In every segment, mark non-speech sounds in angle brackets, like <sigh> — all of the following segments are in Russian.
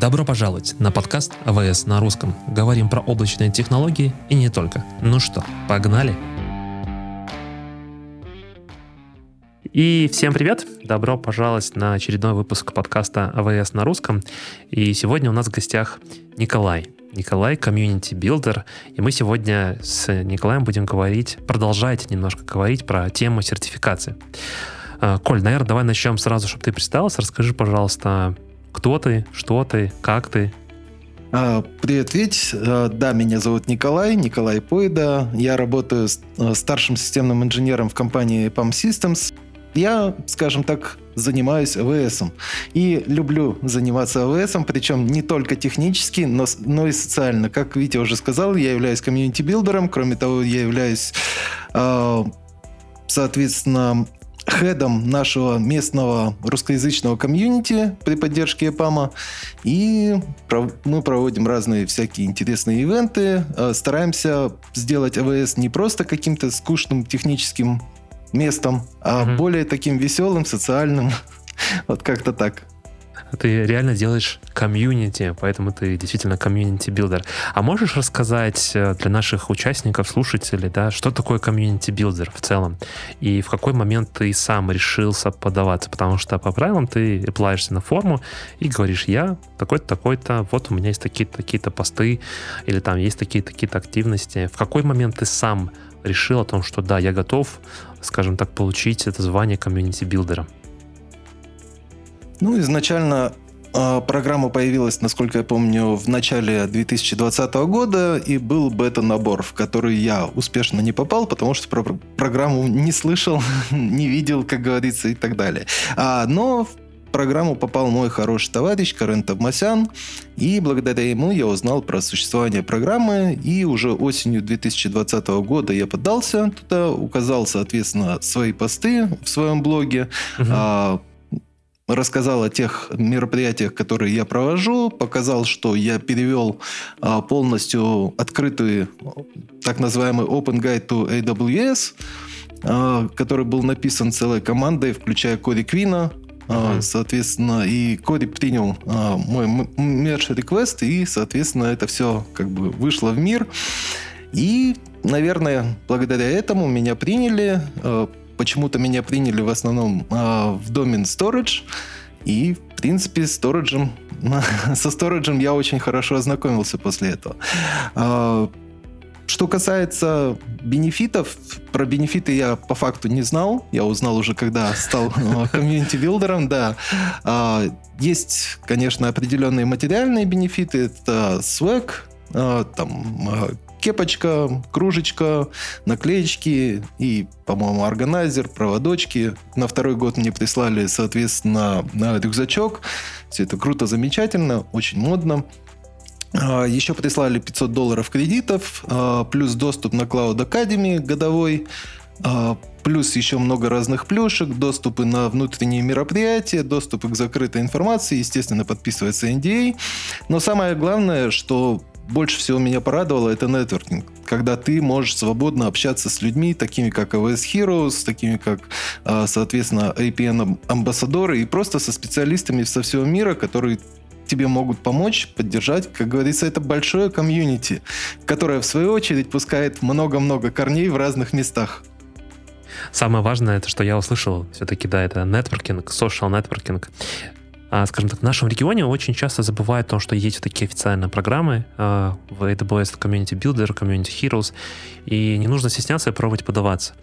Добро пожаловать на подкаст AWS на русском. Говорим про облачные технологии и не только. Ну что, погнали? И всем привет! Добро пожаловать на очередной выпуск подкаста AWS на русском. И сегодня у нас в гостях Николай. Николай, community builder. И мы сегодня с Николаем будем говорить, продолжать немножко говорить про тему сертификации. А, Коль, наверное, давай начнем сразу, чтобы ты представился. Расскажи, пожалуйста, кто ты, что ты, как ты? А, привет, Вить. А, да, меня зовут Николай, Николай Пойда. Я работаю а, старшим системным инженером в компании EPAM Systems. Я, скажем так, занимаюсь AWS. И люблю заниматься AWS, причем не только технически, но, но и социально. Как Витя уже сказал, я являюсь community builder-ом. Кроме того, я являюсь, соответственно, head ом нашего местного русскоязычного комьюнити при поддержке EPAM а. И мы проводим разные всякие интересные ивенты. Э, стараемся сделать AWS не просто каким-то скучным техническим местом, а угу. более таким веселым, социальным. <laughs> Вот как-то так ты реально делаешь комьюнити, поэтому ты действительно community builder. А можешь рассказать э, для наших участников, слушателей, да, что такое community builder в целом? И в какой момент ты сам решился подаваться? Потому что по правилам ты apply ешься на форму и говоришь, я такой-то, такой-то, вот у меня есть такие-то, такие-то посты, или там есть такие-то, такие-то активности. В какой момент ты сам решил о том, что да, я готов, скажем так, получить это звание community builder а? Ну, изначально э, программа появилась, насколько я помню, в начале 2020 года, и был бета-набор, в который я успешно не попал, потому что про программу не слышал, <laughs> не видел, как говорится, и так далее. А, но в программу попал мой хороший товарищ Карен Тавмасян, и благодаря ему я узнал про существование программы, и уже осенью 2020 года я подался туда, указал, соответственно, свои посты в своем блоге, uh-huh рассказал о тех мероприятиях, которые я провожу, показал, что я перевел а, полностью открытый так называемый Open Guide to AWS, а, который был написан целой командой, включая Кори Квина, Uh-huh. Соответственно, и Кори принял а, мой merge request, и, соответственно, это все как бы вышло в мир. И, наверное, благодаря этому меня приняли, почему-то меня приняли в основном э, в домен storage. И, в принципе, сториджем, <laughs> со сториджем я очень хорошо ознакомился после этого. Э, что касается бенефитов, про бенефиты я по факту не знал. Я узнал уже, когда стал <laughs> community builder ом, да. Есть, конечно, определенные материальные бенефиты. Это swag, там кепочка, кружечка, наклеечки и, по-моему, органайзер, проводочки. На второй год мне прислали, соответственно, рюкзачок. Все это круто, замечательно, очень модно. А, Еще прислали 500 долларов кредитов, а, плюс доступ на Cloud Academy годовой, а, плюс еще много разных плюшек, доступы на внутренние мероприятия, доступы к закрытой информации, естественно, подписывается NDA. Но самое главное, что больше всего меня порадовало, это нетворкинг. Когда ты можешь свободно общаться с людьми, такими как AWS Heroes, такими как, а, соответственно, APN-амбассадоры и просто со специалистами со всего мира, которые тебе могут помочь, поддержать. Как говорится, это большое комьюнити, которое, в свою очередь, пускает много-много корней в разных местах. Самое важное, это что я услышал, все-таки, да, это нетворкинг, social нетворкинг. А, скажем так, в нашем регионе очень часто забывают о том, что есть такие официальные программы а, в AWS Community Builder, Community Heroes, и не нужно стесняться и пробовать подаваться.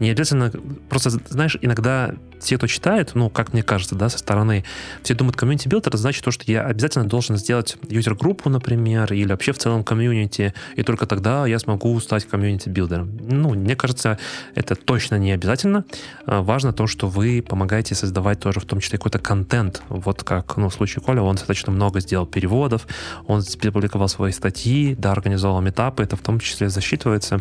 Не обязательно, просто, знаешь, иногда те, кто читает, ну, как мне кажется, да, со стороны, все думают, builder это значит то, что я обязательно должен сделать user-группу, например, или вообще в целом комьюнити, и только тогда я смогу стать community builder ом. Ну, мне кажется, это точно не обязательно. А, важно то, что вы помогаете создавать тоже в том числе какой-то контент. Вот как, ну, в случае Коля, он достаточно много сделал переводов, он публиковал свои статьи, да, организовал митапы, это в том числе засчитывается.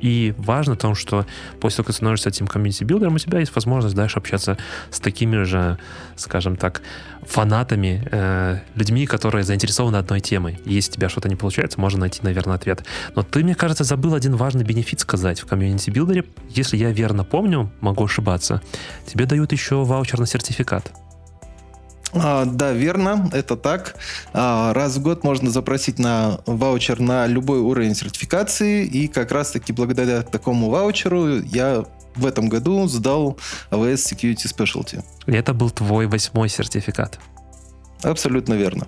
И важно в том, что после того, как ты становишься этим community builder ом, у тебя есть возможность дальше общаться с такими же, скажем так, фанатами, э, людьми, которые заинтересованы одной темой. И если у тебя что-то не получается, можно найти, наверное, ответ. Но ты, мне кажется, забыл один важный бенефит сказать в community builder е. Если я верно помню, могу ошибаться, тебе дают еще ваучер на сертификат. А, да, верно, это так. А, раз в год можно запросить на ваучер на любой уровень сертификации, и как раз-таки благодаря такому ваучеру я в этом году сдал AWS Security Specialty. И это был твой восьмой сертификат? Абсолютно верно.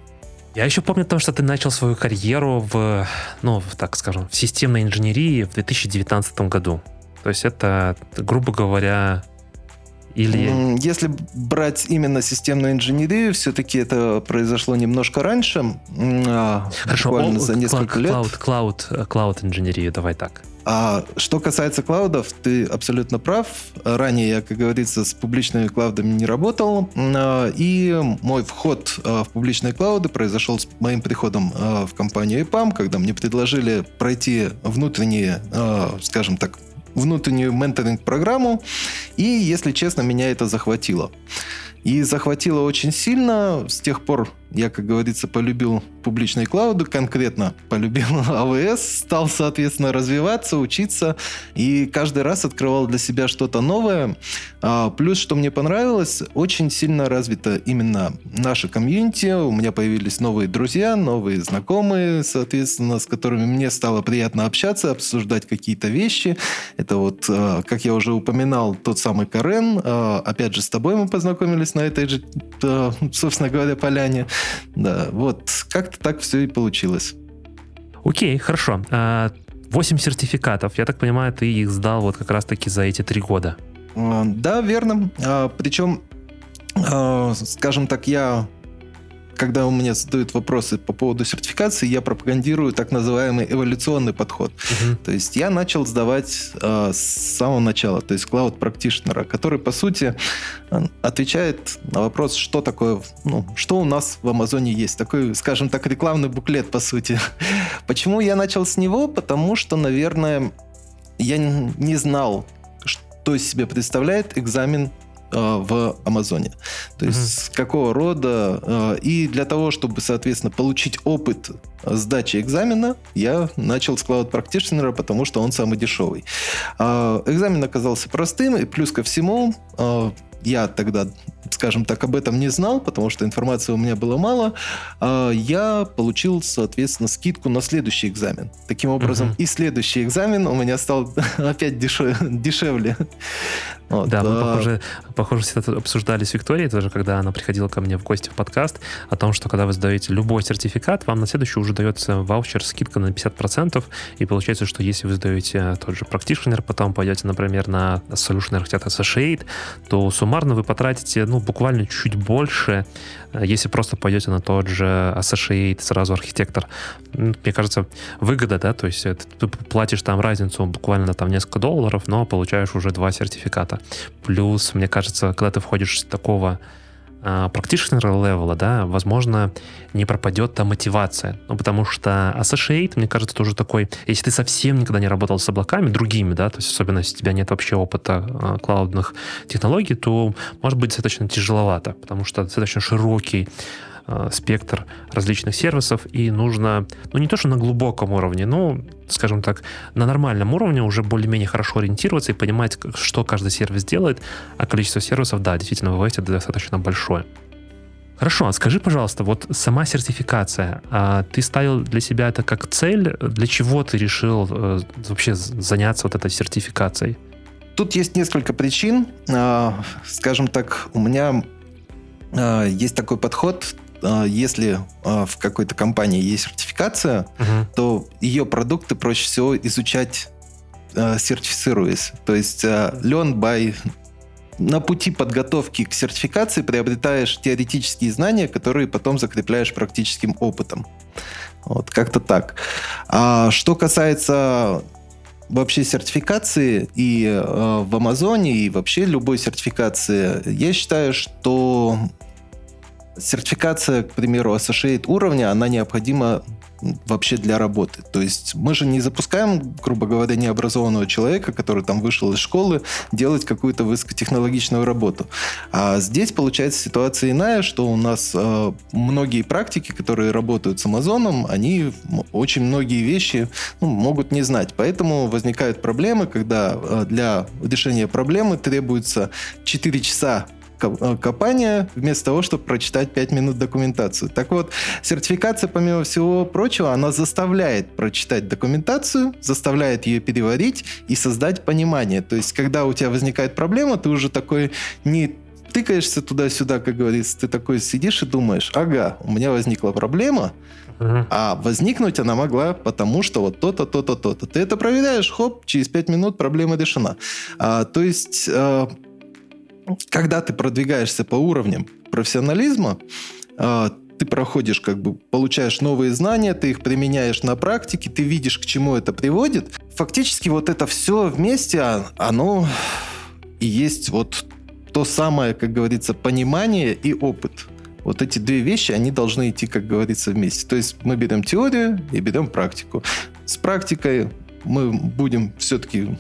Я еще помню то, что ты начал свою карьеру в, ну, так скажем, в системной инженерии в 2019 году. То есть это, грубо говоря, или... Если брать именно системную инженерию, все-таки это произошло немножко раньше, а, Хорошо, буквально за несколько лет. Клауд, клауд, клауд инженерию, давай так. А что касается клаудов, ты абсолютно прав. Ранее я, как говорится, с публичными клаудами не работал. А, и мой вход а, в публичные клауды произошел с моим приходом в компанию EPAM, когда мне предложили пройти внутренние, скажем так, внутреннюю менторинг-программу, и, если честно, меня это захватило. И захватило очень сильно. С тех пор я, как говорится, полюбил публичные клауды, конкретно полюбил <laughs> AWS, стал, соответственно, развиваться, учиться, и каждый раз открывал для себя что-то новое. А, плюс, что мне понравилось, очень сильно развито именно наше комьюнити, у меня появились новые друзья, новые знакомые, соответственно, с которыми мне стало приятно общаться, обсуждать какие-то вещи. Это вот, а, как я уже упоминал, тот самый Карен, а, опять же, с тобой мы познакомились на этой же, собственно говоря, поляне. Да, вот как-то так все и получилось. Окей, хорошо. А, восемь сертификатов. Я так понимаю, ты их сдал вот как раз-таки за эти три года. А, да, верно. Причем, скажем так, я когда у меня задают вопросы по поводу сертификации, я пропагандирую так называемый эволюционный подход. Uh-huh. То есть я начал сдавать э, с самого начала, то есть Cloud Practitioner, который, по сути, отвечает на вопрос, что такое, ну, что у нас в Амазоне есть. Такой, скажем так, рекламный буклет, по сути. <laughs> Почему я начал с него? Потому что, наверное, я не знал, что из себя представляет экзамен Э, в Амазоне. То есть mm с какого рода. Э, и для того, чтобы, соответственно, получить опыт сдачи экзамена, я начал с Cloud Practitioner, потому что он самый дешевый. Э, экзамен оказался простым, и плюс ко всему я тогда, скажем так, об этом не знал, потому что информации у меня было мало, я получил, соответственно, скидку на следующий экзамен. Таким образом, uh и следующий экзамен у меня стал <laughs> опять дешевле. Вот, да, мы, похоже, похоже, всегда обсуждали с Викторией тоже, когда она приходила ко мне в гости в подкаст, о том, что когда вы сдаете любой сертификат, вам на следующий уже дается ваучер, скидка на 50%, и получается, что если вы сдаете тот же Practitioner, потом пойдете, например, на Solution Architect Associate, то суммарно вы потратите, ну, буквально чуть больше, э, если просто пойдете на тот же Associate, сразу архитектор. Мне кажется, выгода, да, то есть ты платишь там разницу буквально там несколько долларов, но получаешь уже два сертификата. Плюс, мне кажется, когда ты входишь с такого а, practitioner левела, да, возможно, не пропадет та мотивация. Ну, потому что Associate, мне кажется, тоже такой, если ты совсем никогда не работал с облаками, другими, да, то есть особенно если у тебя нет вообще опыта а, клаудных технологий, то может быть достаточно тяжеловато, потому что достаточно широкий Э, спектр различных сервисов, и нужно, ну не то, что на глубоком уровне, но, скажем так, на нормальном уровне уже более-менее хорошо ориентироваться и понимать, что каждый сервис делает, а количество сервисов, да, действительно, в это достаточно большое. Хорошо, а скажи, пожалуйста, вот сама сертификация, а ты ставил для себя это как цель? Для чего ты решил э, вообще заняться вот этой сертификацией? Тут есть несколько причин. Э, скажем так, у меня э, есть такой подход, а, если а, в какой-то компании есть сертификация, uh-huh. то ее продукты проще всего изучать а, сертифицируясь. То есть learn by на пути подготовки к сертификации приобретаешь теоретические знания, которые потом закрепляешь практическим опытом. Вот как-то так. А что касается вообще сертификации и э, в Амазоне, и вообще любой сертификации, я считаю, что Сертификация, к примеру, Associate уровня, она необходима вообще для работы. То есть мы же не запускаем, грубо говоря, необразованного человека, который там вышел из школы, делать какую-то высокотехнологичную работу. А здесь получается ситуация иная, что у нас э, многие практики, которые работают с Амазоном, они очень многие вещи ну, могут не знать. Поэтому возникают проблемы, когда э, для решения проблемы требуется 4 часа копания вместо того, чтобы прочитать 5 минут документацию. Так вот, сертификация, помимо всего прочего, она заставляет прочитать документацию, заставляет ее переварить и создать понимание. То есть, когда у тебя возникает проблема, ты уже такой не тыкаешься туда-сюда, как говорится, ты такой сидишь и думаешь, ага, у меня возникла проблема, а возникнуть она могла потому, что вот то-то, то-то, то-то. Ты это проверяешь, хоп, через 5 минут проблема решена. А, то есть, а, когда ты продвигаешься по уровням профессионализма, а, ты проходишь, как бы получаешь новые знания, ты их применяешь на практике, ты видишь, к чему это приводит. Фактически вот это все вместе, а, оно и есть вот то самое, как говорится, понимание и опыт. Вот эти две вещи, они должны идти, как говорится, вместе. То есть мы берем теорию и берем практику. С практикой мы будем все-таки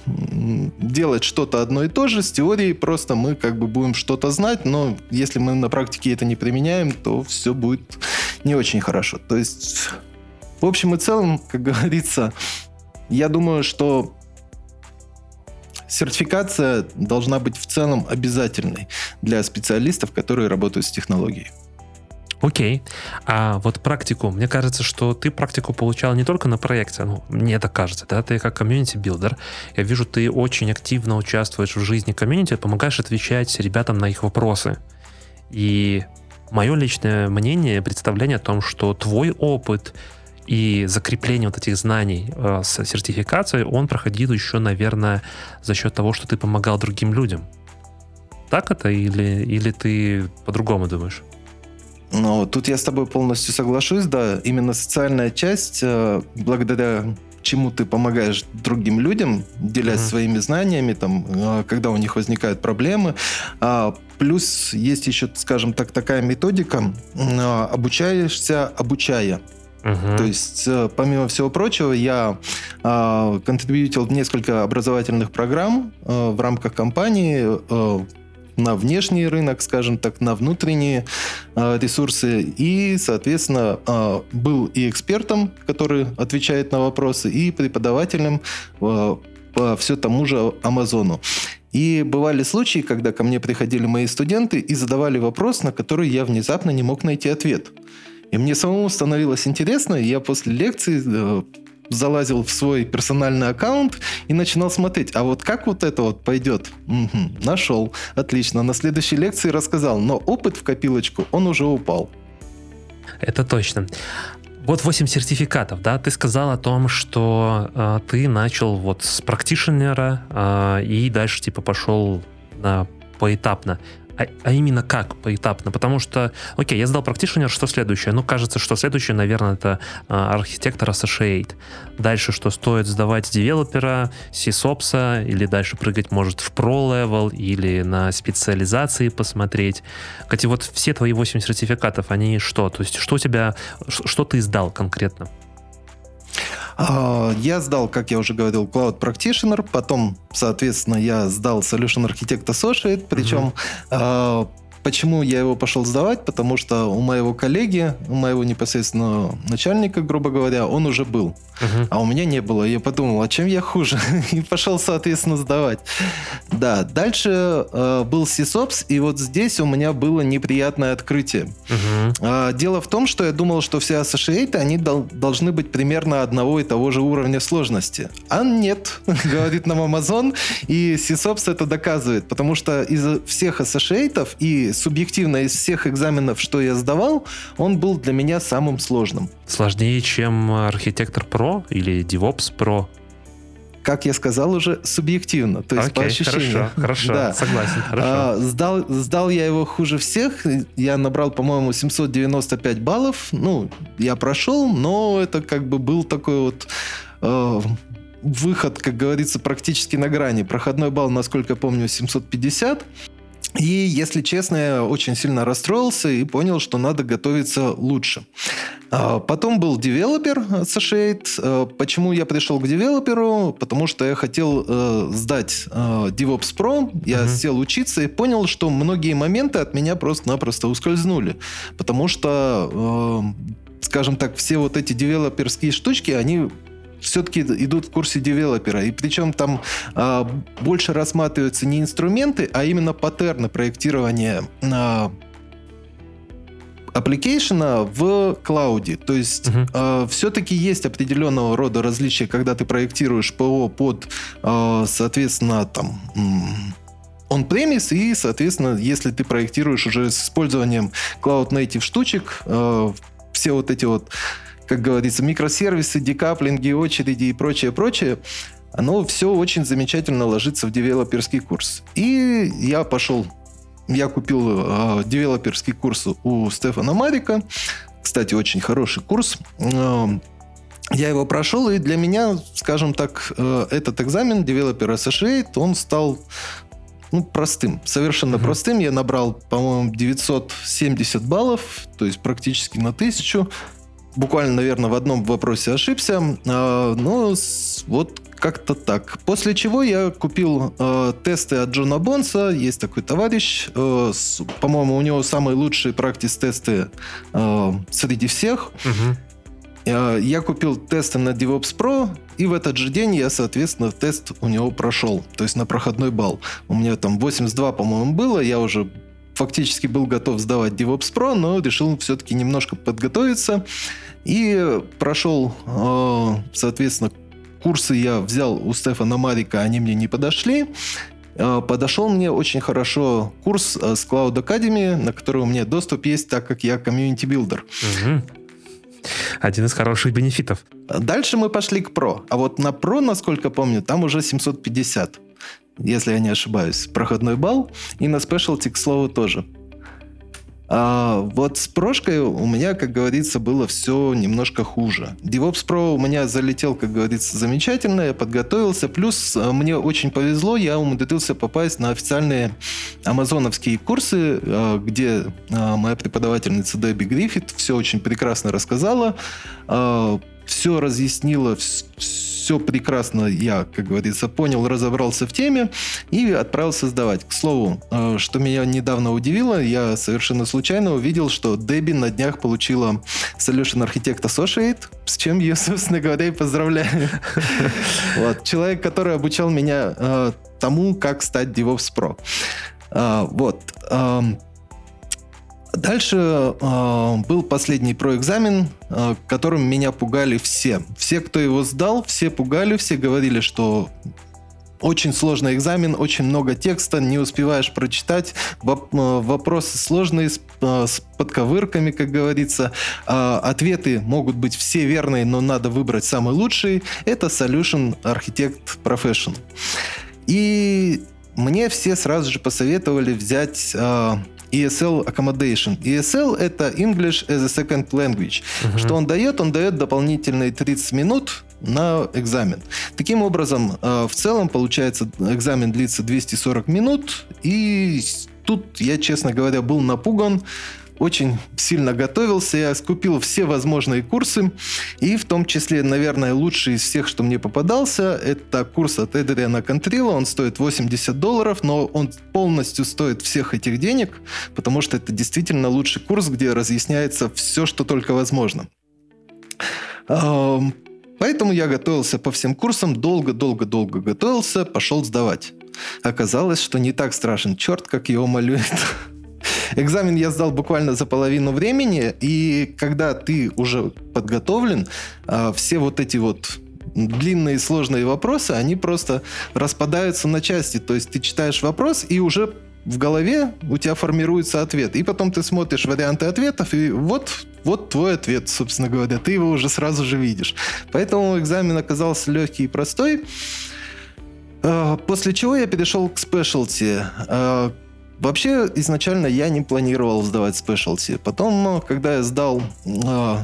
делать что-то одно и то же. С теорией просто мы как бы будем что-то знать, но если мы на практике это не применяем, то все будет не очень хорошо. То есть, в общем и целом, как говорится, я думаю, что сертификация должна быть в целом обязательной для специалистов, которые работают с технологией. Окей. А вот практику, мне кажется, что ты практику получал не только на проекте, ну, мне это кажется, да, ты как community builder, я вижу, ты очень активно участвуешь в жизни комьюнити, помогаешь отвечать ребятам на их вопросы. И мое личное мнение, представление о том, что твой опыт и закрепление вот этих знаний э, с сертификацией, он проходил еще, наверное, за счет того, что ты помогал другим людям. Так это или, или ты по-другому думаешь? Ну, тут я с тобой полностью соглашусь, да. Именно социальная часть, э, благодаря чему ты помогаешь другим людям, делясь mm-hmm. своими знаниями, там, э, когда у них возникают проблемы. А, плюс есть еще, скажем так, такая методика, э, обучаешься, обучая. Uh-huh. То есть, помимо всего прочего, я э, контрибьютил несколько образовательных программ э, в рамках компании, э, на внешний рынок, скажем так, на внутренние э, ресурсы. И, соответственно, э, был и экспертом, который отвечает на вопросы, и преподавателем э, по все тому же Амазону. И бывали случаи, когда ко мне приходили мои студенты и задавали вопрос, на который я внезапно не мог найти ответ. И мне самому становилось интересно, и я после лекции залазил в свой персональный аккаунт и начинал смотреть, а вот как вот это вот пойдет? Угу, нашел. Отлично. На следующей лекции рассказал, но опыт в копилочку, он уже упал. Это точно. Вот 8 сертификатов, да, ты сказал о том, что э, ты начал вот с практишенера э, и дальше типа пошел на поэтапно а, а именно как поэтапно? Потому что, окей, я сдал практишнер, что следующее? Ну, кажется, что следующее, наверное, это а, архитектор Associate. Дальше, что стоит сдавать девелопера, сисопса, или дальше прыгать, может, в Pro-level, или на специализации посмотреть. Кстати, вот все твои 8 сертификатов, они что? То есть, что у тебя, что ты сдал конкретно? А, я сдал, как я уже говорил, Cloud Practitioner, потом, соответственно, я сдал Solution Architect Associate, причем угу. Почему я его пошел сдавать? Потому что у моего коллеги, у моего непосредственного начальника, грубо говоря, он уже был. Uh-huh. А у меня не было. Я подумал, а чем я хуже? <laughs> и пошел, соответственно, сдавать. Да, дальше э, был SysOps, и вот здесь у меня было неприятное открытие. Uh-huh. Э, дело в том, что я думал, что все Associate, они дол- должны быть примерно одного и того же уровня сложности. А нет, <laughs> говорит нам Amazon, и SysOps это доказывает, потому что из всех Associate и субъективно из всех экзаменов, что я сдавал, он был для меня самым сложным. Сложнее, чем архитектор Pro или DevOps Pro? как я сказал уже, субъективно, то есть Окей, по ощущениям. Хорошо, <laughs> хорошо, да. согласен, хорошо. А, сдал, сдал я его хуже всех, я набрал, по-моему, 795 баллов, ну, я прошел, но это как бы был такой вот э, выход, как говорится, практически на грани. Проходной балл, насколько я помню, 750. И, если честно, я очень сильно расстроился и понял, что надо готовиться лучше. А, потом был девелопер Associate. А, почему я пришел к девелоперу? Потому что я хотел э, сдать э, DevOps Pro. Я uh-huh. сел учиться и понял, что многие моменты от меня просто-напросто ускользнули. Потому что, э, скажем так, все вот эти девелоперские штучки, они все-таки идут в курсе девелопера. И причем там э, больше рассматриваются не инструменты, а именно паттерны проектирования э, application а в cloud е. То есть uh-huh. э, все-таки есть определенного рода различия, когда ты проектируешь ПО под, э, соответственно, там on-premise и, соответственно, если ты проектируешь уже с использованием Cloud Native штучек, э, все вот эти вот, как говорится, микросервисы, декаплинги, очереди и прочее, прочее, оно все очень замечательно ложится в девелоперский курс. И я пошел, я купил э, девелоперский курс у Стефана Марика. Кстати, очень хороший курс. Э, я его прошел, и для меня, скажем так, э, этот экзамен Developer Associate, он стал ну, простым, совершенно uh-huh. простым. Я набрал, по-моему, 970 баллов, то есть практически на тысячу. Буквально, наверное, в одном вопросе ошибся. А, но вот как-то так. После чего я купил э, тесты от Джона Бонса. Есть такой товарищ. Э, с, по-моему, у него самые лучшие практис-тесты э, среди всех. Uh-huh. Э, я купил тесты на DevOps Pro, и в этот же день я, соответственно, тест у него прошел, то есть на проходной балл. У меня там 82, по-моему, было, я уже фактически был готов сдавать DevOps Pro, но решил все-таки немножко подготовиться. И прошел, э, соответственно, курсы я взял у Стефана Маарека, они мне не подошли. Э, подошел мне очень хорошо курс с Cloud Academy, на который у меня доступ есть, так как я community builder. Угу. Один из хороших бенефитов. Дальше мы пошли к Pro. А вот на Pro, насколько помню, там уже 750 если я не ошибаюсь, проходной балл. И на Specialty, к слову, тоже. А вот с прошкой у меня, как говорится, было все немножко хуже. DevOps Pro у меня залетел, как говорится, замечательно, я подготовился. Плюс а, мне очень повезло, я умудрился попасть на официальные амазоновские курсы, а, где а, моя преподавательница Дебби Гриффит все очень прекрасно рассказала, все разъяснила, все прекрасно я, как говорится, понял, разобрался в теме и отправился сдавать. К слову, э, что меня недавно удивило, я совершенно случайно увидел, что Дебби на днях получила Solution Architect Associate, с чем я, <laughs> собственно говоря, и поздравляю. <laughs> Вот. Человек, который обучал меня э, тому, как стать DevOps Pro. Э, вот. Дальше э, был последний проэкзамен, э, которым меня пугали все. Все, кто его сдал, все пугали, все говорили, что очень сложный экзамен, очень много текста, не успеваешь прочитать, воп- э, вопросы сложные, с, с подковырками, как говорится. Э, ответы могут быть все верные, но надо выбрать самый лучший. Это Solution Architect Professional. И мне все сразу же посоветовали взять э, ESL Accommodation. ESL — это English as a Second Language. Uh-huh. Что он дает? Он дает дополнительные 30 минут на экзамен. Таким образом, э, в целом, получается, экзамен длится 240 минут, и тут я, честно говоря, был напуган, очень сильно готовился, я скупил все возможные курсы, и в том числе, наверное, лучший из всех, что мне попадался, это курс от Эдриана Контрила, он стоит 80 долларов, но он полностью стоит всех этих денег, потому что это действительно лучший курс, где разъясняется все, что только возможно. Поэтому я готовился по всем курсам, долго-долго-долго готовился, пошел сдавать. Оказалось, что не так страшен черт, как его малюет. Экзамен я сдал буквально за половину времени, и когда ты уже подготовлен, а, все вот эти вот длинные сложные вопросы, они просто распадаются на части. То есть ты читаешь вопрос, и уже в голове у тебя формируется ответ. И потом ты смотришь варианты ответов, и вот, вот твой ответ, собственно говоря. Ты его уже сразу же видишь. Поэтому экзамен оказался легкий и простой. А, после чего я перешел к спешлти. Вообще, изначально я не планировал сдавать спешлти. Потом, когда я сдал э,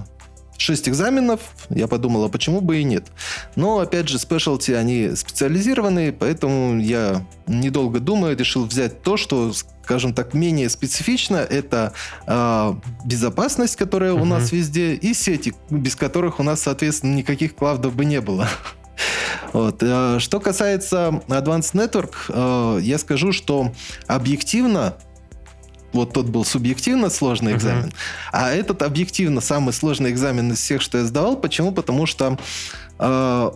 6 экзаменов, я подумал, а почему бы и нет. Но, опять же, спешлти, они специализированные, поэтому я, недолго думая, решил взять то, что, скажем так, менее специфично. Это э, безопасность, которая uh-huh. у нас везде, и сети, без которых у нас, соответственно, никаких клавдов бы не было. Вот. Э, что касается Advanced Network, э, я скажу, что объективно вот тот был субъективно сложный экзамен, uh-huh. а этот объективно самый сложный экзамен из всех, что я сдавал. Почему? Потому что э,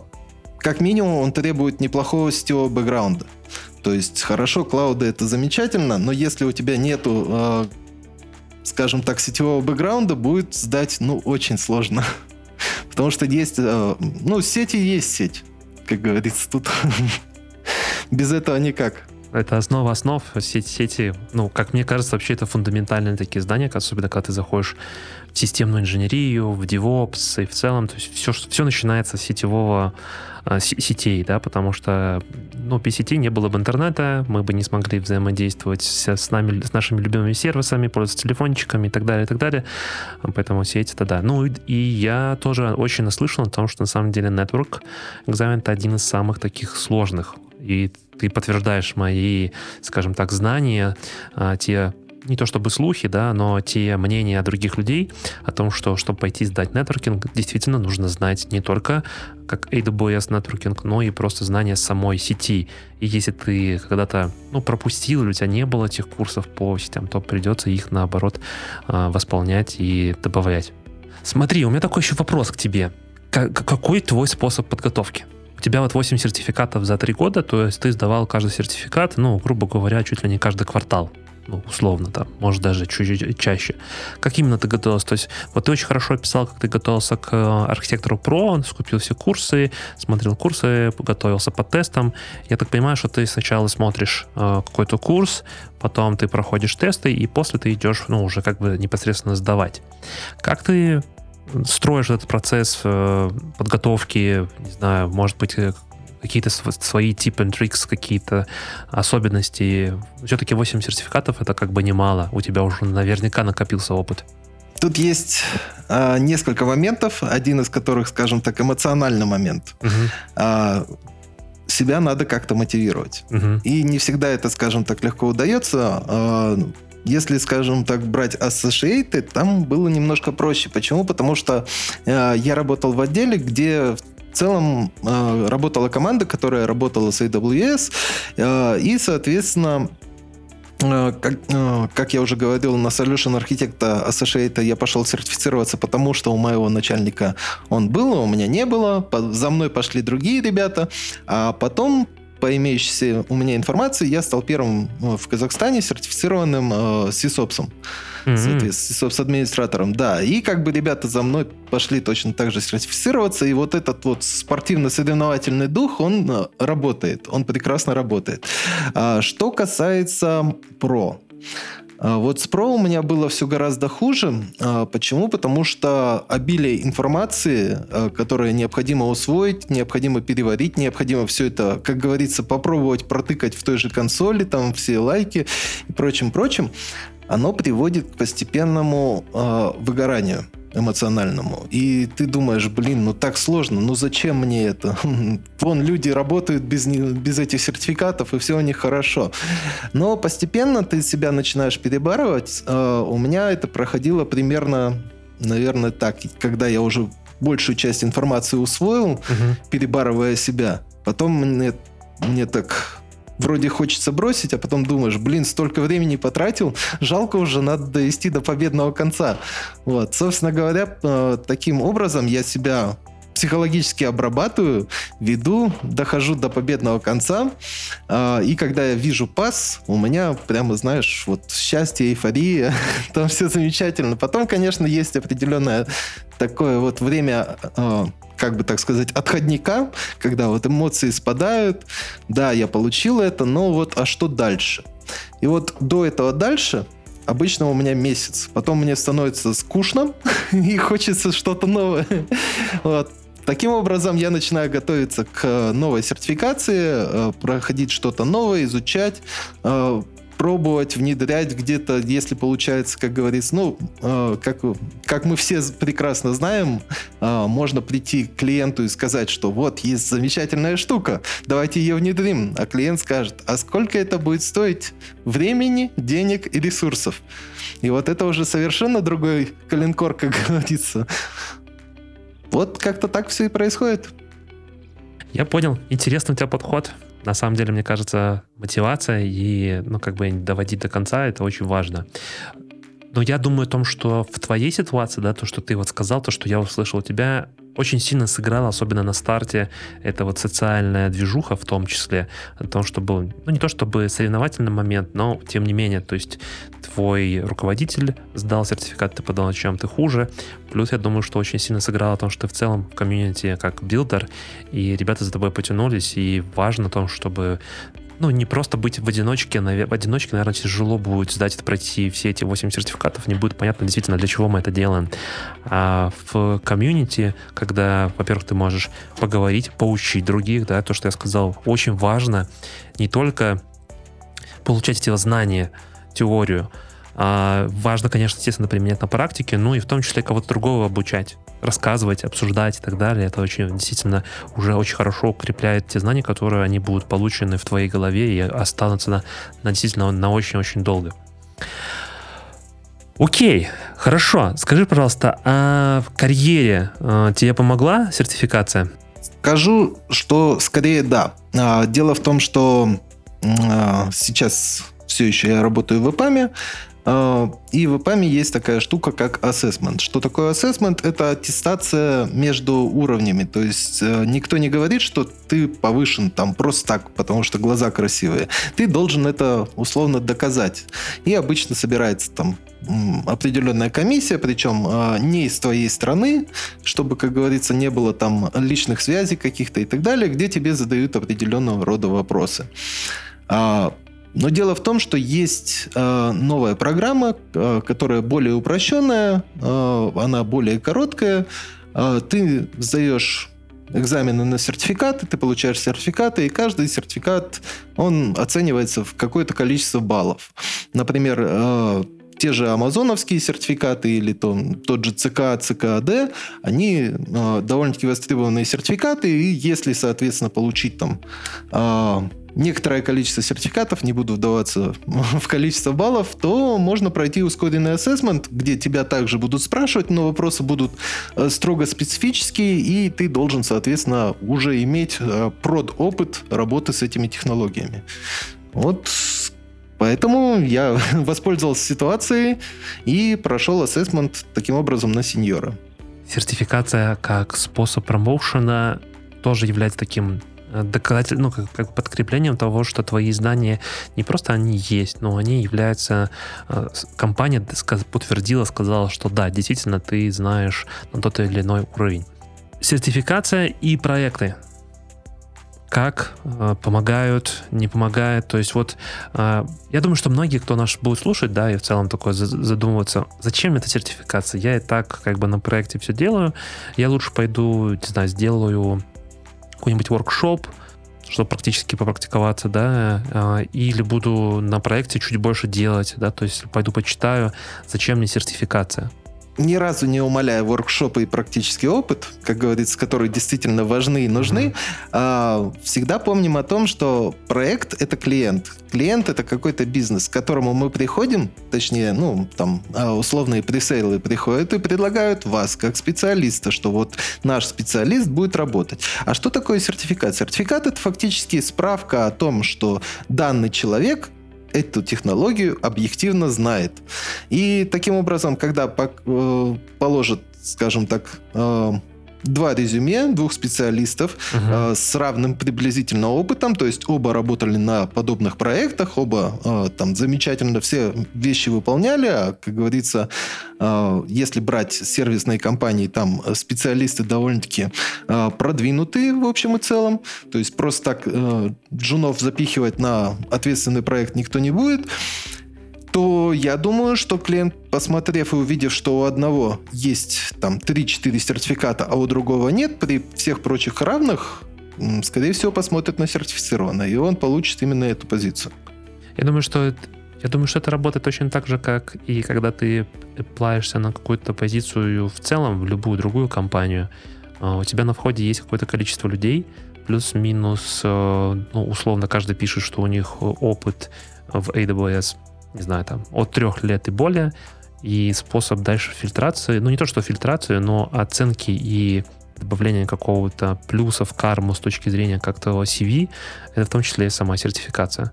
как минимум он требует неплохого сетевого бэкграунда. То есть хорошо, клауды это замечательно, но если у тебя нету, э, скажем так, сетевого бэкграунда, будет сдать, ну, очень сложно. Потому что есть, э, ну, сети есть сеть, как говорится, тут <laughs> без этого никак. Это основа основ сети, сети. Ну, как мне кажется, вообще это фундаментальные такие здания, особенно когда ты заходишь системную инженерию, в DevOps и в целом. То есть все, все начинается с сетевого а, сетей, да, потому что, ну, без сетей не было бы интернета, мы бы не смогли взаимодействовать с, с, нами, с нашими любимыми сервисами, пользоваться телефончиками и так далее, и так далее. Поэтому сеть это да. Ну, и я тоже очень наслышан о том, что на самом деле network экзамен это один из самых таких сложных. И ты подтверждаешь мои, скажем так, знания, а, те не то чтобы слухи, да, но те мнения других людей о том, что чтобы пойти сдать нетворкинг, действительно нужно знать не только как AWS нетворкинг, но и просто знание самой сети. И если ты когда-то ну, пропустил, или у тебя не было этих курсов по сетям, то придется их, наоборот, а, восполнять и добавлять. Смотри, у меня такой еще вопрос к тебе. Какой твой способ подготовки? У тебя вот 8 сертификатов за 3 года, то есть ты сдавал каждый сертификат, ну, грубо говоря, чуть ли не каждый квартал ну, условно, там, может, даже чуть-чуть чаще. Как именно ты готовился? То есть, вот ты очень хорошо описал, как ты готовился к э, архитектору Pro, скупил все курсы, смотрел курсы, готовился по тестам. Я так понимаю, что ты сначала смотришь э, какой-то курс, потом ты проходишь тесты, и после ты идешь, ну, уже как бы непосредственно сдавать. Как ты строишь этот процесс э, подготовки, не знаю, может быть, э, какие-то свои типы and tricks, какие-то особенности. Все-таки 8 сертификатов это как бы немало. У тебя уже наверняка накопился опыт. Тут есть а, несколько моментов, один из которых, скажем так, эмоциональный момент. Угу. А, себя надо как-то мотивировать. Угу. И не всегда это, скажем так, легко удается. А, если, скажем так, брать Associated, там было немножко проще. Почему? Потому что э, я работал в отделе, где в целом э, работала команда, которая работала с AWS, э, и, соответственно, э, как, как я уже говорил, на Solution Architect Associate я пошел сертифицироваться, потому что у моего начальника он был, а у меня не было. За мной пошли другие ребята. А потом по имеющейся у меня информации, я стал первым в Казахстане сертифицированным э, сисопсом. Mm-hmm. С администратором, да. И как бы ребята за мной пошли точно так же сертифицироваться, и вот этот вот спортивно-соревновательный дух, он э, работает, он прекрасно работает. А, что касается про, а, вот с Pro у меня было все гораздо хуже. А, почему? Потому что обилие информации, а, которое необходимо усвоить, необходимо переварить, необходимо все это, как говорится, попробовать протыкать в той же консоли, там все лайки и прочим-прочим, оно приводит к постепенному выгоранию эмоциональному. И ты думаешь, блин, ну так сложно, ну зачем мне это? <laughs> Вон люди работают без, без этих сертификатов, и все у них хорошо. Но постепенно ты себя начинаешь перебарывать. А, у меня это проходило примерно, наверное, так, когда я уже большую часть информации усвоил, угу. перебарывая себя. Потом мне, мне так вроде хочется бросить, а потом думаешь, блин, столько времени потратил, жалко уже, надо довести до победного конца. Вот, собственно говоря, э, таким образом я себя психологически обрабатываю, веду, дохожу до победного конца. Э, и когда я вижу пас, у меня прямо, знаешь, вот счастье, эйфория, <laughs> там все замечательно. Потом, конечно, есть определенное такое вот время э, как бы так сказать, отходника, когда вот эмоции спадают, да, я получил это, но вот а что дальше? И вот до этого дальше обычно у меня месяц. Потом мне становится скучно <laughs> и хочется что-то новое. <laughs> Вот. Таким образом, я начинаю готовиться к новой сертификации, э, проходить что-то новое, изучать, э, пробовать, внедрять где-то, если получается, как говорится, ну, э, как, как мы все прекрасно знаем, э, можно прийти к клиенту и сказать, что вот есть замечательная штука, давайте ее внедрим. А клиент скажет, а сколько это будет стоить времени, денег и ресурсов? И вот это уже совершенно другой коленкор, как говорится. Вот как-то так все и происходит. Я понял. Интересный у тебя подход. На самом деле, мне кажется, мотивация и, ну, как бы доводить до конца, это очень важно. Но я думаю о том, что в твоей ситуации, да, то, что ты вот сказал, то, что я услышал у тебя, очень сильно сыграла, особенно на старте, это вот социальная движуха в том числе, о том, что был, ну не то чтобы соревновательный момент, но тем не менее, то есть твой руководитель сдал сертификат, ты подал, чем ты хуже, плюс я думаю, что очень сильно сыграло о том, что ты в целом в комьюнити как builder, и ребята за тобой потянулись, и важно о том, чтобы ну, не просто быть в одиночке, в одиночке, наверное, тяжело будет сдать, пройти все эти 8 сертификатов, не будет понятно действительно, для чего мы это делаем. А в комьюнити, когда, во-первых, ты можешь поговорить, поучить других, да, то, что я сказал, очень важно не только получать эти знания, теорию, а важно, конечно, естественно, применять на практике, ну и в том числе кого-то другого обучать рассказывать, обсуждать и так далее. Это очень действительно уже очень хорошо укрепляет те знания, которые они будут получены в твоей голове и останутся на, на действительно на очень-очень долго. Окей, хорошо. Скажи, пожалуйста, а в карьере а, тебе помогла сертификация? Скажу, что скорее да. А, дело в том, что а, сейчас все еще я работаю в ИПАМе, а, и в EPAM есть такая штука, как assessment. Что такое assessment? Это аттестация между уровнями. То есть э, никто не говорит, что ты повышен там просто так, потому что глаза красивые. Ты должен это условно доказать. И обычно собирается там определенная комиссия, причем а, не из твоей страны, чтобы, как говорится, не было там личных связей каких-то и так далее, где тебе задают определенного рода вопросы. А, но дело в том, что есть э, новая программа, э, которая более упрощенная, э, она более короткая. Э, ты сдаешь экзамены на сертификаты, ты получаешь сертификаты, и каждый сертификат, он оценивается в какое-то количество баллов. Например, э, те же амазоновские сертификаты или то, тот же ЦК, ЦКАД, они э, довольно-таки востребованные сертификаты, и если, соответственно, получить там э, некоторое количество сертификатов, не буду вдаваться <laughs> в количество баллов, то можно пройти ускоренный ассессмент, где тебя также будут спрашивать, но вопросы будут э, строго специфические, и ты должен, соответственно, уже иметь э, прод-опыт работы с этими технологиями. Вот Поэтому я <laughs> воспользовался ситуацией и прошел ассессмент таким образом на сеньора. Сертификация как способ промоушена тоже является таким доказатель, ну, как, как подкреплением того, что твои знания не просто они есть, но они являются... Э, компания подтвердила, сказала, что да, действительно, ты знаешь на тот или иной уровень. Сертификация и проекты как э, помогают, не помогают. То есть вот э, я думаю, что многие, кто наш будет слушать, да, и в целом такое задумываться, зачем эта сертификация? Я и так как бы на проекте все делаю, я лучше пойду, не знаю, сделаю какой-нибудь воркшоп, чтобы практически попрактиковаться, да, а, или буду на проекте чуть больше делать, да, то есть пойду почитаю, зачем мне сертификация ни разу не умаляя воркшопы и практический опыт, как говорится, которые действительно важны и нужны, mm-hmm. всегда помним о том, что проект — это клиент. Клиент — это какой-то бизнес, к которому мы приходим, точнее, ну, там, а, условные пресейлы приходят и предлагают вас как специалиста, что вот наш специалист будет работать. А что такое сертификат? Сертификат — это фактически справка о том, что данный человек эту технологию объективно знает. И таким образом, когда э, положат, скажем так, э, два резюме двух специалистов uh-huh. э, с равным приблизительно опытом, то есть оба работали на подобных проектах, оба э, там замечательно все вещи выполняли, а, как говорится, э, если брать сервисные компании, там специалисты довольно-таки э, продвинутые в общем и целом, то есть просто так э, джунов запихивать на ответственный проект никто не будет то я думаю, что клиент, посмотрев и увидев, что у одного есть там 3-4 сертификата, а у другого нет, при всех прочих равных, скорее всего, посмотрит на сертифицированное, и он получит именно эту позицию. Я думаю, что я думаю, что это работает точно так же, как и когда ты плаешься на какую-то позицию в целом, в любую другую компанию. А, у тебя на входе есть какое-то количество людей, плюс-минус, э, ну, условно, каждый пишет, что у них опыт в AWS не знаю, там, от трех лет и более, и способ дальше фильтрации, ну не то, что фильтрации, но оценки и добавление какого-то плюса в карму с точки зрения как-то CV, это в том числе и сама сертификация.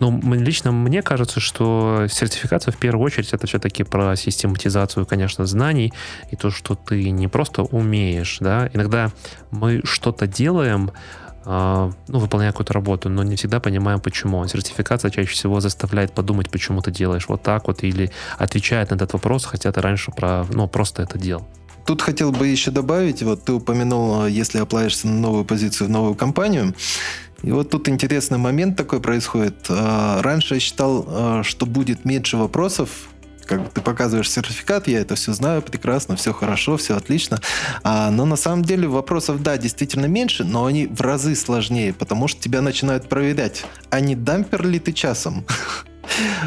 Но лично мне кажется, что сертификация в первую очередь это все-таки про систематизацию, конечно, знаний и то, что ты не просто умеешь, да, иногда мы что-то делаем, ну, выполняя какую-то работу, но не всегда понимаем, почему. Сертификация чаще всего заставляет подумать, почему ты делаешь вот так вот, или отвечает на этот вопрос, хотя ты раньше про, ну, просто это делал. Тут хотел бы еще добавить, вот ты упомянул, если оплаешься на новую позицию в новую компанию, и вот тут интересный момент такой происходит. А, раньше я считал, а, что будет меньше вопросов как бы ты показываешь сертификат, я это все знаю прекрасно, все хорошо, все отлично. А, но на самом деле вопросов, да, действительно меньше, но они в разы сложнее, потому что тебя начинают проверять, а не дампер ли ты часом? <laughs>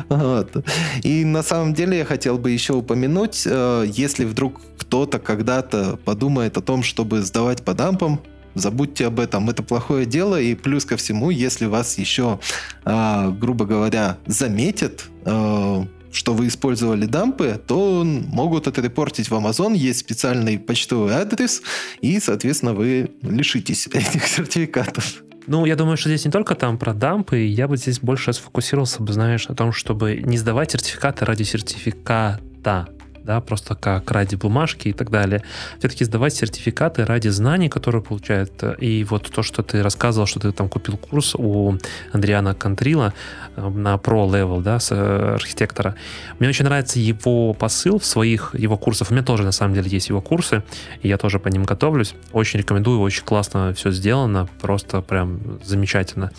Вот. И на самом деле я хотел бы еще упомянуть, э, если вдруг кто-то когда-то подумает о том, чтобы сдавать по дампам, забудьте об этом, это плохое дело, и плюс ко всему, если вас еще, а, грубо говоря, заметят, э, что вы использовали дампы, то могут это репортить в Amazon, есть специальный почтовый адрес, и, соответственно, вы лишитесь <laughs> этих сертификатов. Ну, я думаю, что здесь не только там про дампы, я бы здесь больше сфокусировался бы, знаешь, на том, чтобы не сдавать сертификаты ради сертификата, да, просто как ради бумажки и так далее. Все-таки сдавать сертификаты ради знаний, которые получают. И вот то, что ты рассказывал, что ты там купил курс у Андриана Контрила э, на Pro Level, да, с э, архитектора. Мне очень нравится его посыл в своих его курсах. У меня тоже, на самом деле, есть его курсы, и я тоже по ним готовлюсь. Очень рекомендую, очень классно все сделано, просто прям замечательно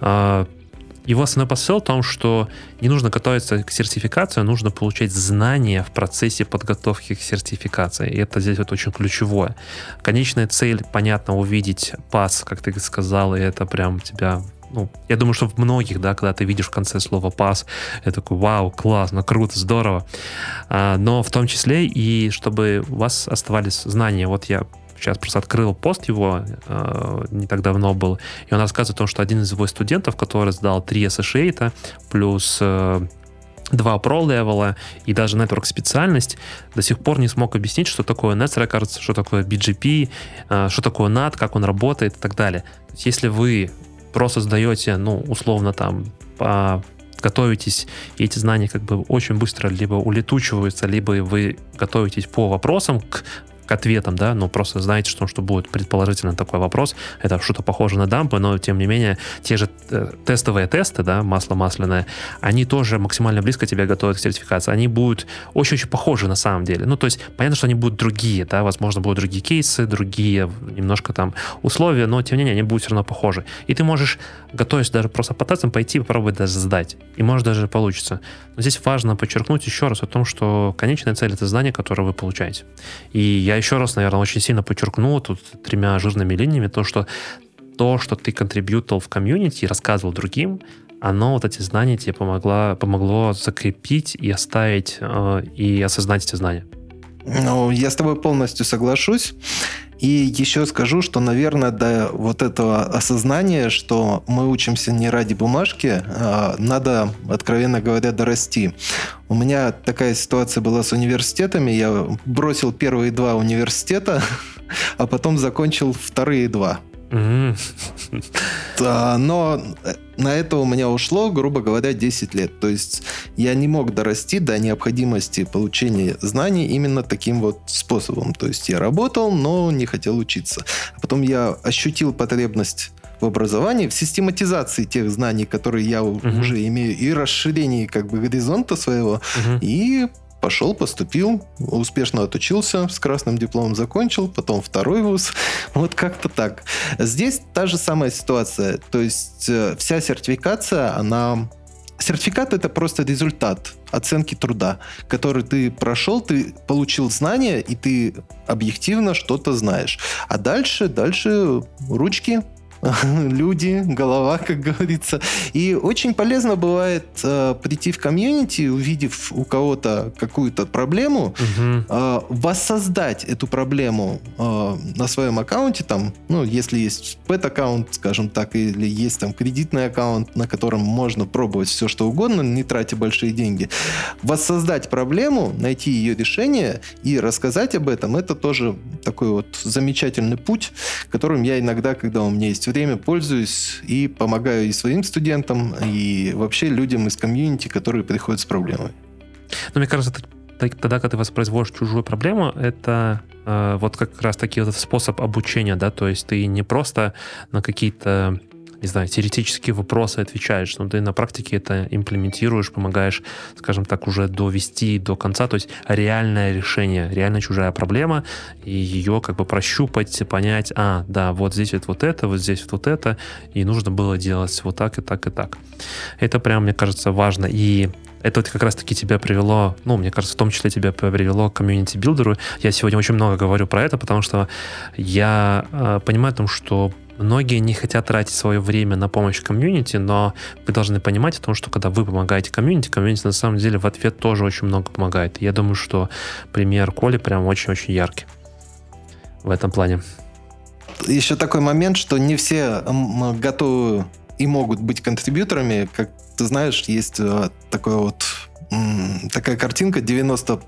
а, его основной посыл в том, что не нужно готовиться к сертификации, а нужно получать знания в процессе подготовки к сертификации. И это здесь вот очень ключевое. Конечная цель, понятно, увидеть пас, как ты сказал, и это прям тебя ну, я думаю, что в многих, да, когда ты видишь в конце слова пас, это такой, вау, классно, круто, здорово. А, но в том числе и чтобы у вас оставались знания. Вот я сейчас просто открыл пост его, э, не так давно был, и он рассказывает о том, что один из его студентов, который сдал 3 Associate, плюс э, два Pro левела и даже Network специальность, до сих пор не смог объяснить, что такое Net Records, что такое BGP, э, что такое NAT, как он работает и так далее. То есть, если вы просто сдаете, ну, условно там, по готовитесь, и эти знания как бы очень быстро либо улетучиваются, либо вы готовитесь по вопросам к к ответам, да, но просто знаете, что, что будет предположительно такой вопрос. Это что-то похоже на дампы, но тем не менее те же э, тестовые тесты, да, масло масляное, они тоже максимально близко тебя готовят к сертификации. Они будут очень-очень похожи на самом деле. Ну, то есть понятно, что они будут другие, да, возможно, будут другие кейсы, другие немножко там условия, но тем не менее они будут все равно похожи. И ты можешь, готовясь даже просто по тестам, пойти попробовать даже сдать. И может даже получится. Но здесь важно подчеркнуть еще раз о том, что конечная цель — это знание, которое вы получаете. И я еще раз, наверное, очень сильно подчеркну тут тремя жирными линиями то, что то, что ты контрибьютил в комьюнити и рассказывал другим, оно, вот эти знания тебе помогло, помогло закрепить и оставить, э, и осознать эти знания. Ну, я с тобой полностью соглашусь. И еще скажу, что, наверное, до вот этого осознания, что мы учимся не ради бумажки, а надо, откровенно говоря, дорасти. У меня такая ситуация была с университетами. Я бросил первые два университета, <laughs> а потом закончил вторые два. Да, но на это у меня ушло, грубо говоря, 10 лет. То есть я не мог дорасти до необходимости получения знаний именно таким вот способом. То есть я работал, но не хотел учиться. А потом я ощутил потребность в образовании, в систематизации тех знаний, которые я uh-huh. уже имею, и расширении как бы горизонта своего, uh-huh. и пошел, поступил, успешно отучился, с красным дипломом закончил, потом второй вуз. <laughs> Вот как-то так. Здесь та же самая ситуация. То есть э, вся сертификация, она... Сертификат это просто результат оценки труда, который ты прошел, ты получил знания, и ты объективно что-то знаешь. А дальше, дальше ручки, <laughs> люди, голова, как говорится. И очень полезно бывает э, прийти в комьюнити, увидев у кого-то какую-то проблему, угу. э, воссоздать эту проблему э, на своем аккаунте, там, ну, если есть пэт-аккаунт, скажем так, или есть там кредитный аккаунт, на котором можно пробовать все, что угодно, не тратя большие деньги. Воссоздать проблему, найти ее решение и рассказать об этом, это тоже такой вот замечательный путь, которым я иногда, когда у меня есть время, пользуюсь и помогаю и своим студентам, и вообще людям из комьюнити, которые приходят с проблемой. Ну, мне кажется, тогда, когда ты воспроизводишь чужую проблему, это э, вот как раз таки вот способ обучения, да, то есть ты не просто на какие-то не знаю, теоретические вопросы отвечаешь, но ты на практике это имплементируешь, помогаешь, скажем так, уже довести до конца, то есть реальное решение, реально чужая проблема, и ее как бы прощупать, понять, а, да, вот здесь вот, вот это, вот здесь вот это, и нужно было делать вот так и так и так. Это прям, мне кажется, важно. И это вот как раз-таки тебя привело, ну, мне кажется, в том числе тебя привело к community builder у. Я сегодня очень много говорю про это, потому что я э, понимаю о том, что Многие не хотят тратить свое время на помощь комьюнити, но вы должны понимать о том, что когда вы помогаете комьюнити, комьюнити на самом деле в ответ тоже очень много помогает. Я думаю, что пример Коли прям очень-очень яркий в этом плане. Еще такой момент, что не все готовы и могут быть contributor ами. Как ты знаешь, есть э, такое вот такая картинка, 90%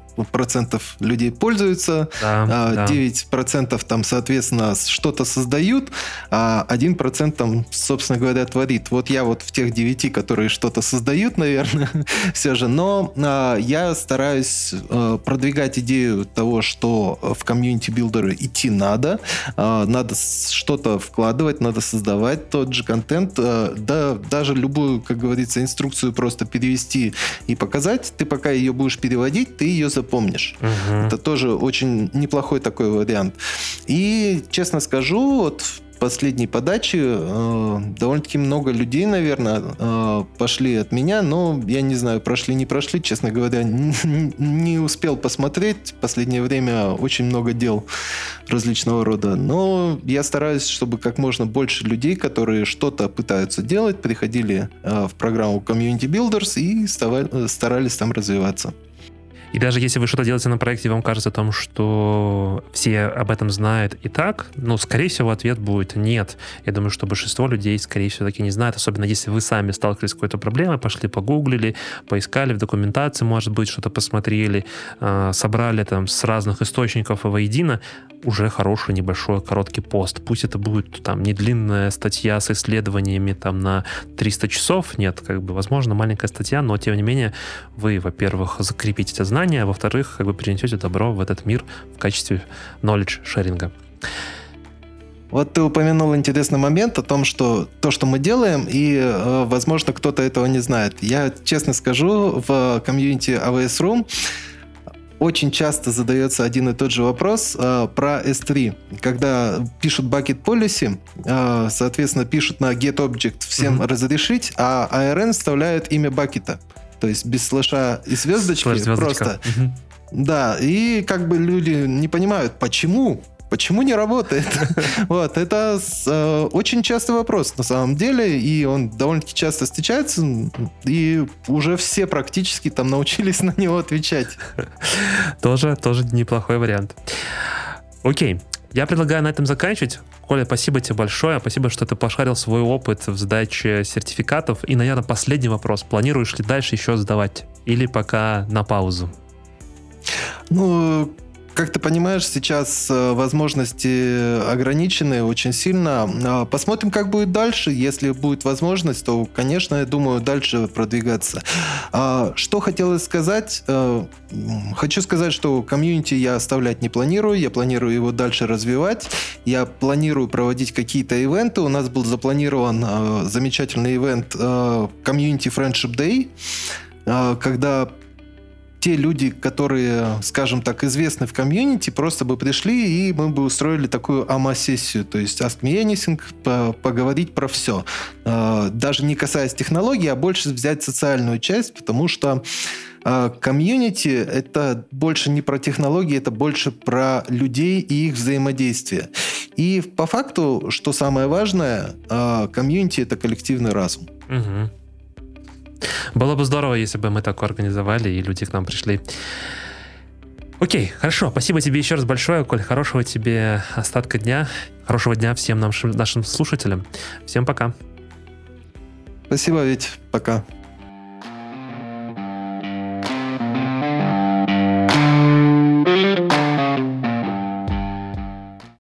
людей пользуются, да, 9% да. там, соответственно, что-то создают, а 1% там, собственно говоря, творит. Вот я вот в тех 9, которые что-то создают, наверное, <laughs> все же, но а, я стараюсь а, продвигать идею того, что в community builder ы идти надо, а, надо что-то вкладывать, надо создавать тот же контент, а, да, даже любую, как говорится, инструкцию просто перевести и показать, ты пока ее будешь переводить, ты ее запомнишь. Угу. Это тоже очень неплохой такой вариант. И, честно скажу, вот последней подачи э, довольно-таки много людей, наверное, э, пошли от меня, но я не знаю, прошли, не прошли, честно говоря, не, не успел посмотреть. В последнее время очень много дел различного рода. Но я стараюсь, чтобы как можно больше людей, которые что-то пытаются делать, приходили э, в программу Community Builders и старались там развиваться. И даже если вы что-то делаете на проекте, вам кажется о том, что все об этом знают и так, ну, скорее всего, ответ будет нет. Я думаю, что большинство людей, скорее всего, таки не знают, особенно если вы сами сталкивались с какой-то проблемой, пошли погуглили, поискали в документации, может быть, что-то посмотрели, а, собрали там с разных источников воедино, уже хороший небольшой короткий пост. Пусть это будет там не длинная статья с исследованиями там на 300 часов, нет, как бы, возможно, маленькая статья, но тем не менее вы, во-первых, закрепите это знания, а во-вторых, как бы перенесете добро в этот мир в качестве knowledge шеринга. Вот ты упомянул интересный момент о том, что то, что мы делаем, и, э, возможно, кто-то этого не знает. Я честно скажу, в комьюнити AWS Room очень часто задается один и тот же вопрос э, про S3. Когда пишут bucket policy, э, соответственно, пишут на get object всем mm-hmm. разрешить, а ARN вставляют имя бакета. То есть без слэша и звездочки просто. Mm-hmm. Да, и как бы люди не понимают, почему Почему не работает? <laughs> вот, это э, очень частый вопрос на самом деле, и он довольно-таки часто встречается, и уже все практически там научились <laughs> на него отвечать. тоже, тоже неплохой вариант. Окей, я предлагаю на этом заканчивать. Коля, спасибо тебе большое. Спасибо, что ты пошарил свой опыт в сдаче сертификатов. И, наверное, последний вопрос. Планируешь ли дальше еще сдавать? Или пока на паузу? Ну, как ты понимаешь, сейчас э, возможности ограничены очень сильно. А, посмотрим, как будет дальше. Если будет возможность, то, конечно, я думаю, дальше продвигаться. А, что хотелось сказать? Э, хочу сказать, что комьюнити я оставлять не планирую. Я планирую его дальше развивать. Я планирую проводить какие-то ивенты. У нас был запланирован э, замечательный ивент Community Friendship Day когда те люди, которые, скажем так, известны в комьюнити, просто бы пришли, и мы бы устроили такую АМА-сессию, то есть Ask Me Anything, по поговорить про все. А, даже не касаясь технологий, а больше взять социальную часть, потому что а, комьюнити — это больше не про технологии, это больше про людей и их взаимодействие. И по факту, что самое важное, а, комьюнити — это коллективный разум. Угу. Было бы здорово, если бы мы так организовали, и люди к нам пришли. Окей, хорошо. Спасибо тебе еще раз большое, Коль. Хорошего тебе остатка дня. Хорошего дня всем нашим, нашим слушателям. Всем пока. Спасибо, ведь пока.